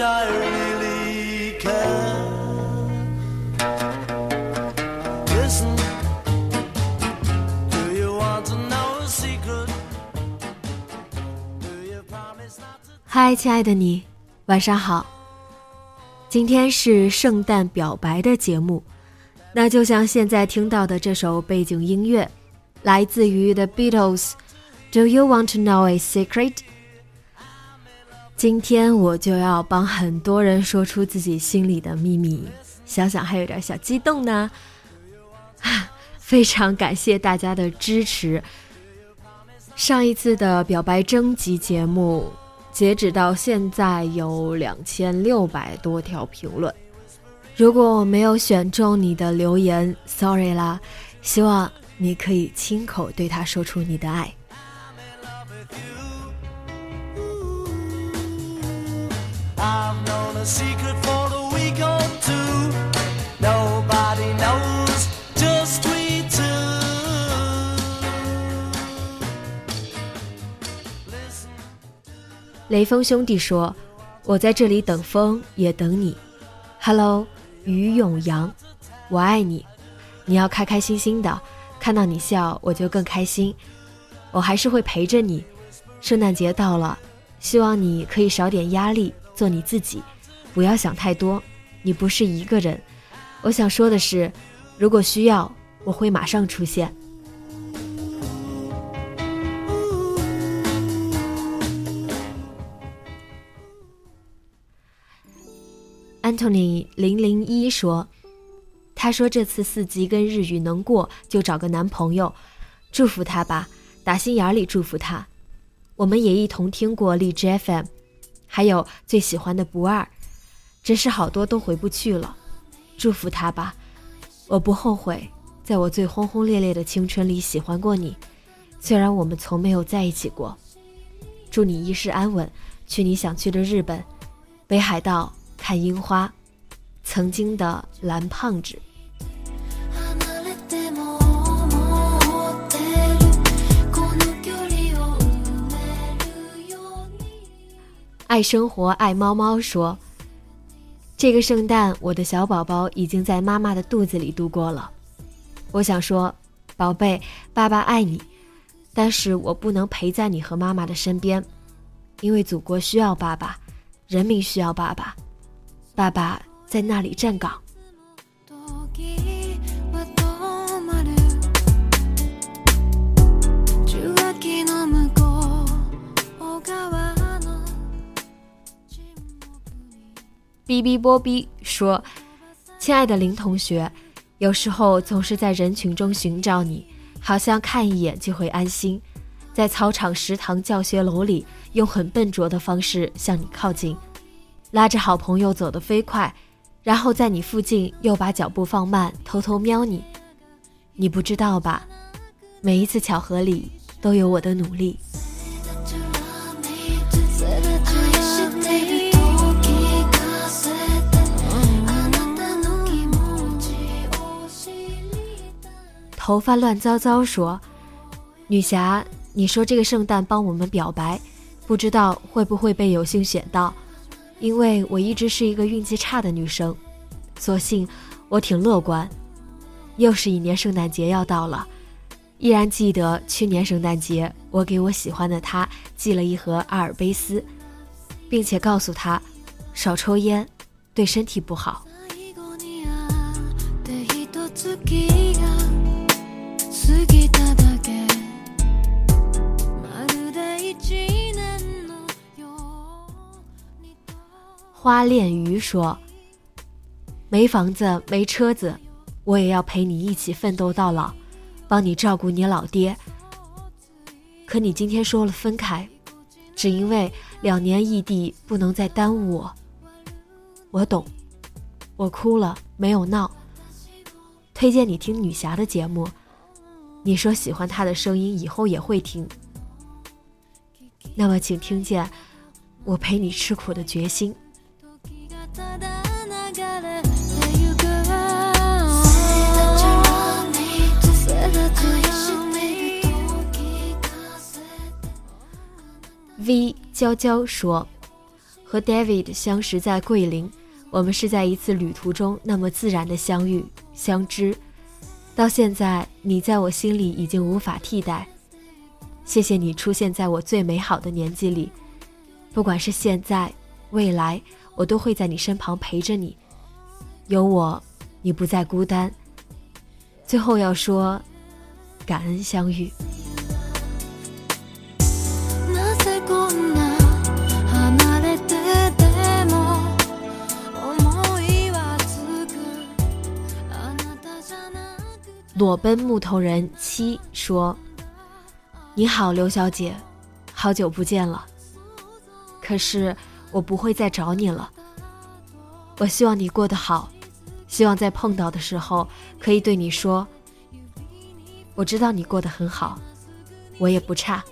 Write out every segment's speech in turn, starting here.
嗨，亲爱的你，晚上好。今天是圣诞表白的节目，那就像现在听到的这首背景音乐，来自于 The Beatles。Do you want to know a secret？今天我就要帮很多人说出自己心里的秘密，想想还有点小激动呢。非常感谢大家的支持。上一次的表白征集节目。截止到现在有两千六百多条评论，如果我没有选中你的留言，sorry 啦，希望你可以亲口对他说出你的爱。雷锋兄弟说：“我在这里等风，也等你。”Hello，于永阳，我爱你。你要开开心心的，看到你笑，我就更开心。我还是会陪着你。圣诞节到了，希望你可以少点压力，做你自己，不要想太多。你不是一个人。我想说的是，如果需要，我会马上出现。Anthony 零零一说：“他说这次四级跟日语能过，就找个男朋友，祝福他吧，打心眼里祝福他。我们也一同听过荔枝 FM，还有最喜欢的不二，只是好多都回不去了。祝福他吧，我不后悔，在我最轰轰烈烈的青春里喜欢过你，虽然我们从没有在一起过。祝你一世安稳，去你想去的日本，北海道。”看樱花，曾经的蓝胖子。爱生活爱猫猫说：“这个圣诞，我的小宝宝已经在妈妈的肚子里度过了。我想说，宝贝，爸爸爱你，但是我不能陪在你和妈妈的身边，因为祖国需要爸爸，人民需要爸爸。”爸爸在那里站岗。哔哔波哔说：“亲爱的林同学，有时候总是在人群中寻找你，好像看一眼就会安心。在操场、食堂、教学楼里，用很笨拙的方式向你靠近。”拉着好朋友走得飞快，然后在你附近又把脚步放慢，偷偷瞄你。你不知道吧？每一次巧合里都有我的努力。头发乱糟糟说：“女侠，你说这个圣诞帮我们表白，不知道会不会被有幸选到。”因为我一直是一个运气差的女生，所幸我挺乐观。又是一年圣诞节要到了，依然记得去年圣诞节，我给我喜欢的他寄了一盒阿尔卑斯，并且告诉他少抽烟，对身体不好。花恋鱼说：“没房子，没车子，我也要陪你一起奋斗到老，帮你照顾你老爹。可你今天说了分开，只因为两年异地不能再耽误我。我懂，我哭了，没有闹。推荐你听女侠的节目，你说喜欢他的声音，以后也会听。那么，请听见我陪你吃苦的决心。”V 娇娇说：“和 David 相识在桂林，我们是在一次旅途中那么自然的相遇相知。到现在，你在我心里已经无法替代。谢谢你出现在我最美好的年纪里，不管是现在、未来，我都会在你身旁陪着你。有我，你不再孤单。最后要说，感恩相遇。”裸奔木头人七说：“你好，刘小姐，好久不见了。可是我不会再找你了。我希望你过得好，希望在碰到的时候可以对你说：我知道你过得很好，我也不差。”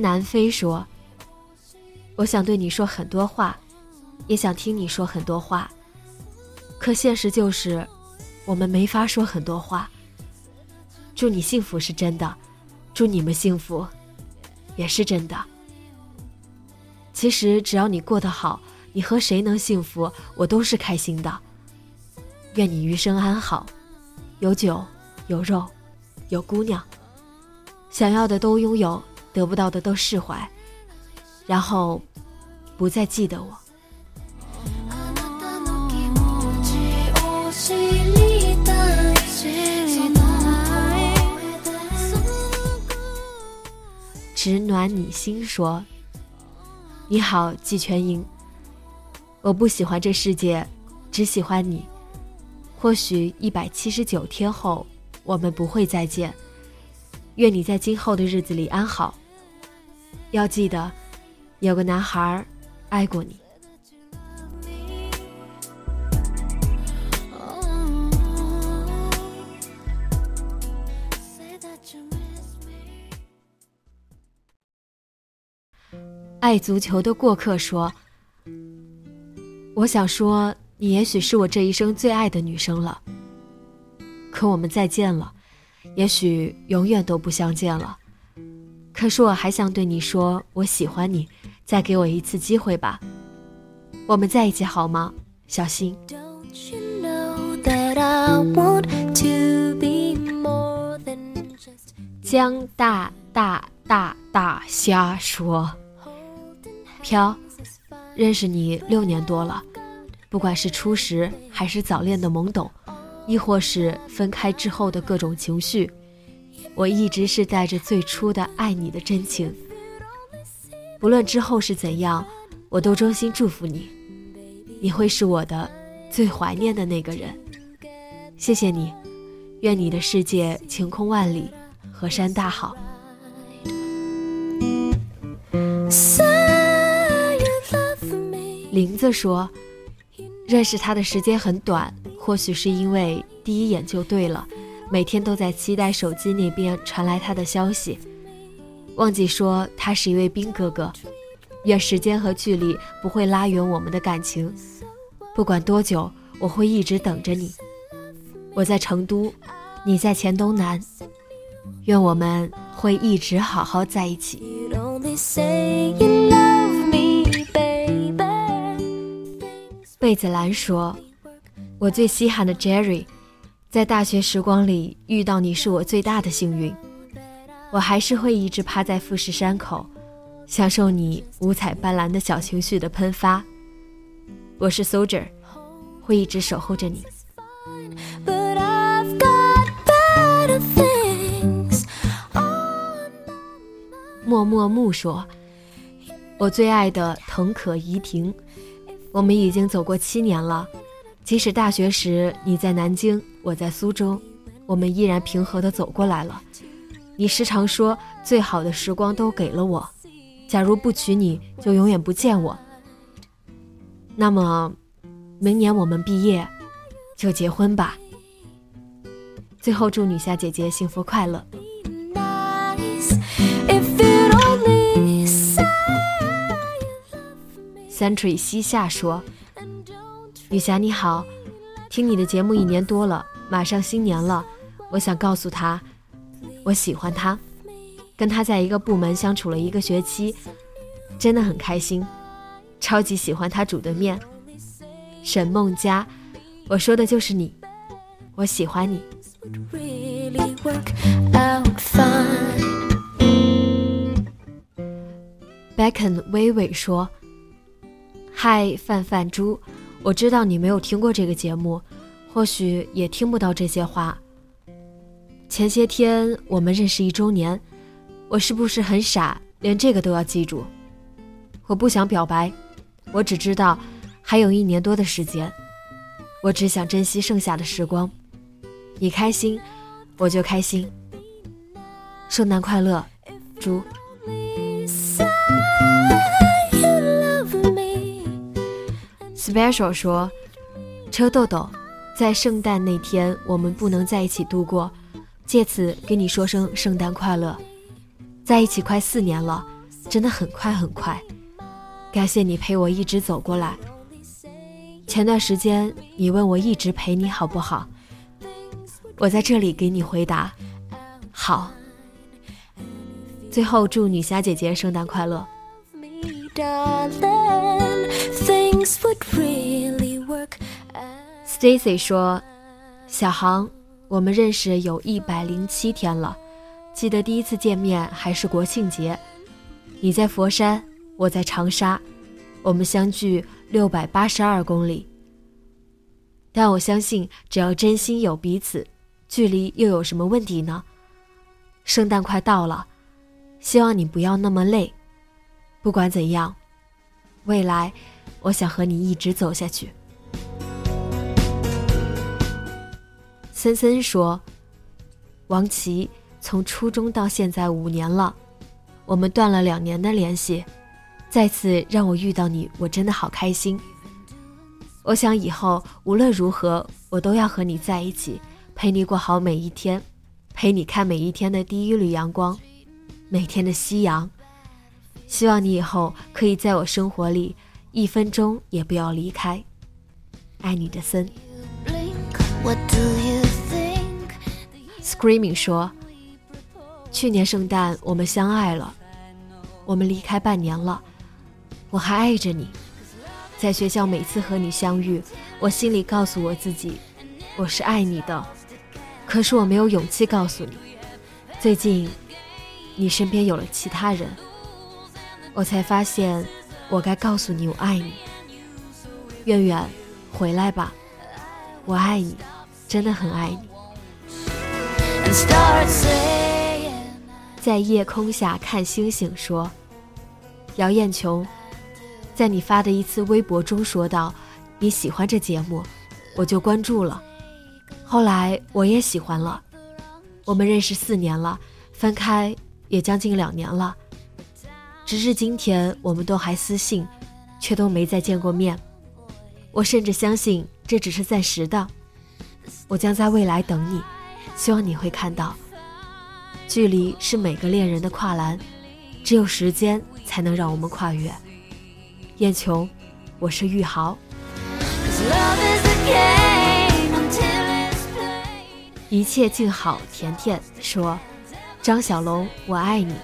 南飞说：“我想对你说很多话，也想听你说很多话。可现实就是，我们没法说很多话。祝你幸福是真的，祝你们幸福，也是真的。其实只要你过得好，你和谁能幸福，我都是开心的。愿你余生安好，有酒有肉，有姑娘，想要的都拥有。”得不到的都释怀，然后不再记得我。只暖你心说：“你好，季全英。我不喜欢这世界，只喜欢你。或许一百七十九天后，我们不会再见。愿你在今后的日子里安好。”要记得，有个男孩爱过你。爱足球的过客说：“我想说，你也许是我这一生最爱的女生了。可我们再见了，也许永远都不相见了。”可是我还想对你说，我喜欢你，再给我一次机会吧。我们在一起好吗，小新？江大大大大瞎说。飘，认识你六年多了，不管是初识还是早恋的懵懂，亦或是分开之后的各种情绪。我一直是带着最初的爱你的真情，不论之后是怎样，我都衷心祝福你，你会是我的最怀念的那个人。谢谢你，愿你的世界晴空万里，河山大好。林子说，认识他的时间很短，或许是因为第一眼就对了。每天都在期待手机那边传来他的消息，忘记说他是一位兵哥哥。愿时间和距离不会拉远我们的感情，不管多久，我会一直等着你。我在成都，你在黔东南，愿我们会一直好好在一起。贝子兰说：“我最稀罕的 Jerry。”在大学时光里遇到你是我最大的幸运，我还是会一直趴在富士山口，享受你五彩斑斓的小情绪的喷发。我是 Soldier，会一直守候着你。默默木说：“我最爱的藤可怡婷，我们已经走过七年了。即使大学时你在南京，我在苏州，我们依然平和的走过来了。你时常说最好的时光都给了我，假如不娶你就永远不见我。那么，明年我们毕业，就结婚吧。最后祝女侠姐姐幸福快乐。” Century 西夏说：“女侠你好，听你的节目一年多了，马上新年了，我想告诉他，我喜欢他，跟他在一个部门相处了一个学期，真的很开心，超级喜欢他煮的面。沈梦佳，我说的就是你，我喜欢你。” Beckon 微微说。嗨，范范猪，我知道你没有听过这个节目，或许也听不到这些话。前些天我们认识一周年，我是不是很傻，连这个都要记住？我不想表白，我只知道还有一年多的时间，我只想珍惜剩下的时光。你开心，我就开心。圣诞快乐，猪。Special 说：“车豆豆，在圣诞那天我们不能在一起度过，借此给你说声圣诞快乐。在一起快四年了，真的很快很快。感谢你陪我一直走过来。前段时间你问我一直陪你好不好？我在这里给你回答，好。最后祝女侠姐姐圣诞快乐。” Stacy 说：“小航，我们认识有一百零七天了，记得第一次见面还是国庆节，你在佛山，我在长沙，我们相距六百八十二公里。但我相信，只要真心有彼此，距离又有什么问题呢？圣诞快到了，希望你不要那么累。不管怎样，未来。”我想和你一直走下去。森森说：“王琦，从初中到现在五年了，我们断了两年的联系，再次让我遇到你，我真的好开心。我想以后无论如何，我都要和你在一起，陪你过好每一天，陪你看每一天的第一缕阳光，每天的夕阳。希望你以后可以在我生活里。”一分钟也不要离开，爱你的森。Screaming 说：“去年圣诞我们相爱了，我们离开半年了，我还爱着你。在学校每次和你相遇，我心里告诉我自己，我是爱你的，可是我没有勇气告诉你。最近，你身边有了其他人，我才发现。”我该告诉你，我爱你，远远，回来吧，我爱你，真的很爱你。在夜空下看星星，说，姚艳琼，在你发的一次微博中说道你喜欢这节目，我就关注了，后来我也喜欢了，我们认识四年了，分开也将近两年了。直至今天，我们都还私信，却都没再见过面。我甚至相信这只是暂时的。我将在未来等你，希望你会看到，距离是每个恋人的跨栏，只有时间才能让我们跨越。燕琼，我是玉豪。一切静好，甜甜说：“张小龙，我爱你。”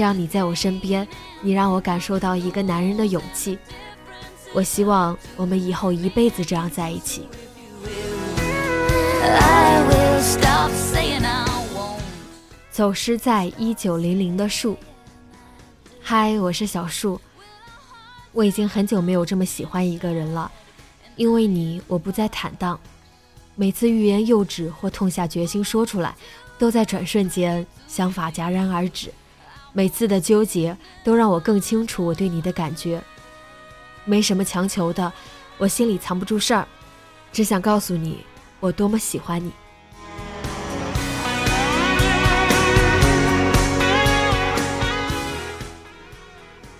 这样你在我身边，你让我感受到一个男人的勇气。我希望我们以后一辈子这样在一起。走失在一九零零的树。嗨，我是小树。我已经很久没有这么喜欢一个人了，因为你，我不再坦荡。每次欲言又止或痛下决心说出来，都在转瞬间想法戛然而止。每次的纠结，都让我更清楚我对你的感觉。没什么强求的，我心里藏不住事儿，只想告诉你，我多么喜欢你。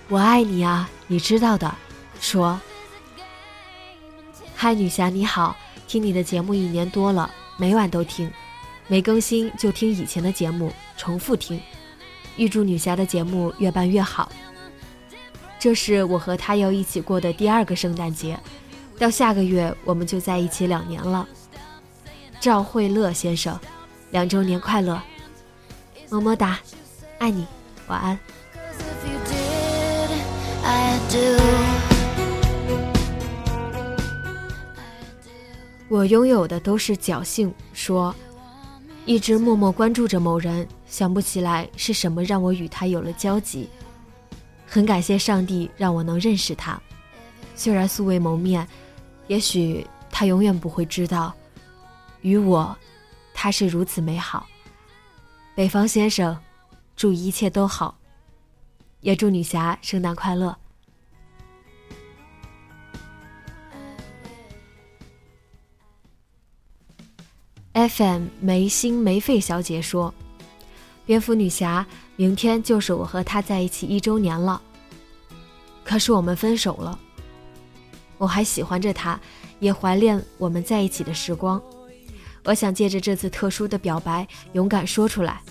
我爱你啊，你知道的。说，嗨，女侠你好，听你的节目一年多了，每晚都听，没更新就听以前的节目，重复听。预祝女侠的节目越办越好。这是我和他要一起过的第二个圣诞节，到下个月我们就在一起两年了。赵慧乐先生，两周年快乐，么么哒，爱你，晚安。我拥有的都是侥幸。说，一直默默关注着某人，想不起来是什么让我与他有了交集。很感谢上帝让我能认识他，虽然素未谋面，也许他永远不会知道，与我，他是如此美好。北方先生，祝一切都好，也祝女侠圣诞快乐。FM 没心没肺小姐说：“蝙蝠女侠，明天就是我和他在一起一周年了。可是我们分手了。我还喜欢着他，也怀念我们在一起的时光。我想借着这次特殊的表白，勇敢说出来。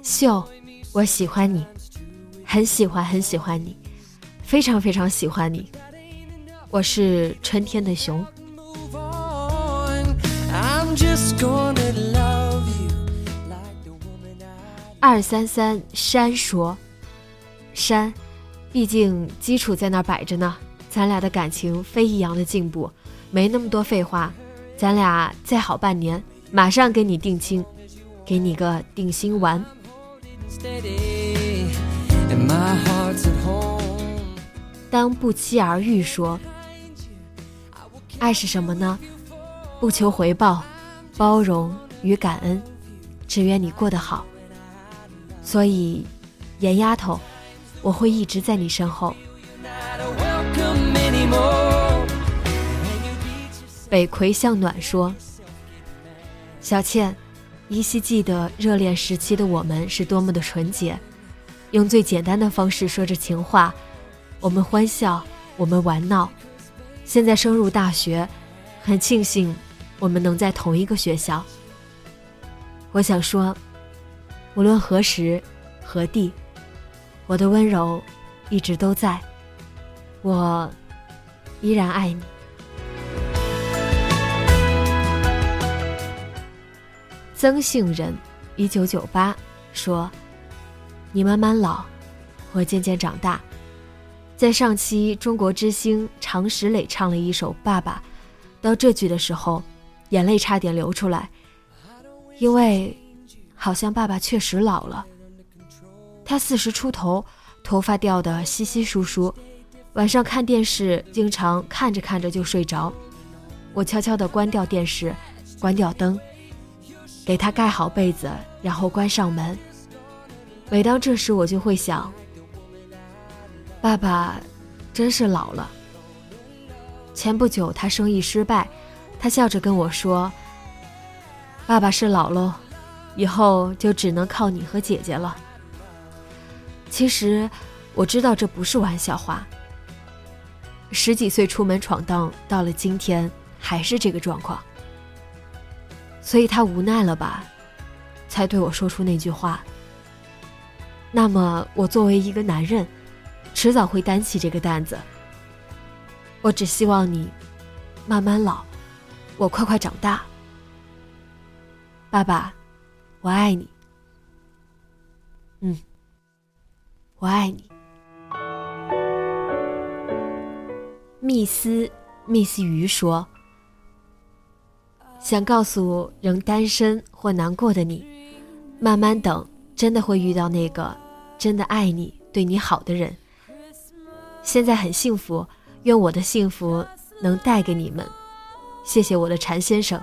秀，我喜欢你，很喜欢很喜欢你，非常非常喜欢你。我是春天的熊。”二三三山说：“山，毕竟基础在那儿摆着呢。咱俩的感情非一样的进步，没那么多废话。咱俩再好半年，马上给你定亲，给你个定心丸。”当不期而遇说：“爱是什么呢？不求回报。”包容与感恩，只愿你过得好。所以，严丫头，我会一直在你身后。北葵向暖说：“小倩，依稀记得热恋时期的我们是多么的纯洁，用最简单的方式说着情话。我们欢笑，我们玩闹。现在升入大学，很庆幸。”我们能在同一个学校。我想说，无论何时何地，我的温柔一直都在，我依然爱你。曾姓人一九九八说：“你慢慢老，我渐渐长大。”在上期中国之星常石磊唱了一首《爸爸》，到这句的时候。眼泪差点流出来，因为好像爸爸确实老了。他四十出头，头发掉得稀稀疏疏，晚上看电视经常看着看着就睡着。我悄悄地关掉电视，关掉灯，给他盖好被子，然后关上门。每当这时，我就会想：爸爸真是老了。前不久他生意失败。他笑着跟我说：“爸爸是老喽，以后就只能靠你和姐姐了。”其实我知道这不是玩笑话。十几岁出门闯荡，到了今天还是这个状况，所以他无奈了吧，才对我说出那句话。那么我作为一个男人，迟早会担起这个担子。我只希望你慢慢老。我快快长大，爸爸，我爱你。嗯，我爱你。密斯密斯鱼说：“想告诉仍单身或难过的你，慢慢等，真的会遇到那个真的爱你、对你好的人。现在很幸福，愿我的幸福能带给你们。谢谢我的禅先生。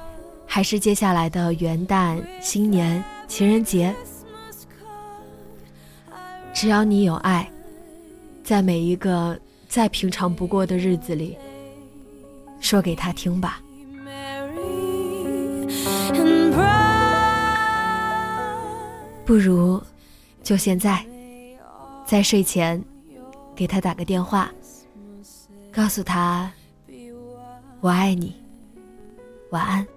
还是接下来的元旦、新年、情人节，只要你有爱，在每一个再平常不过的日子里，说给他听吧。不如，就现在，在睡前，给他打个电话，告诉他，我爱你，晚安。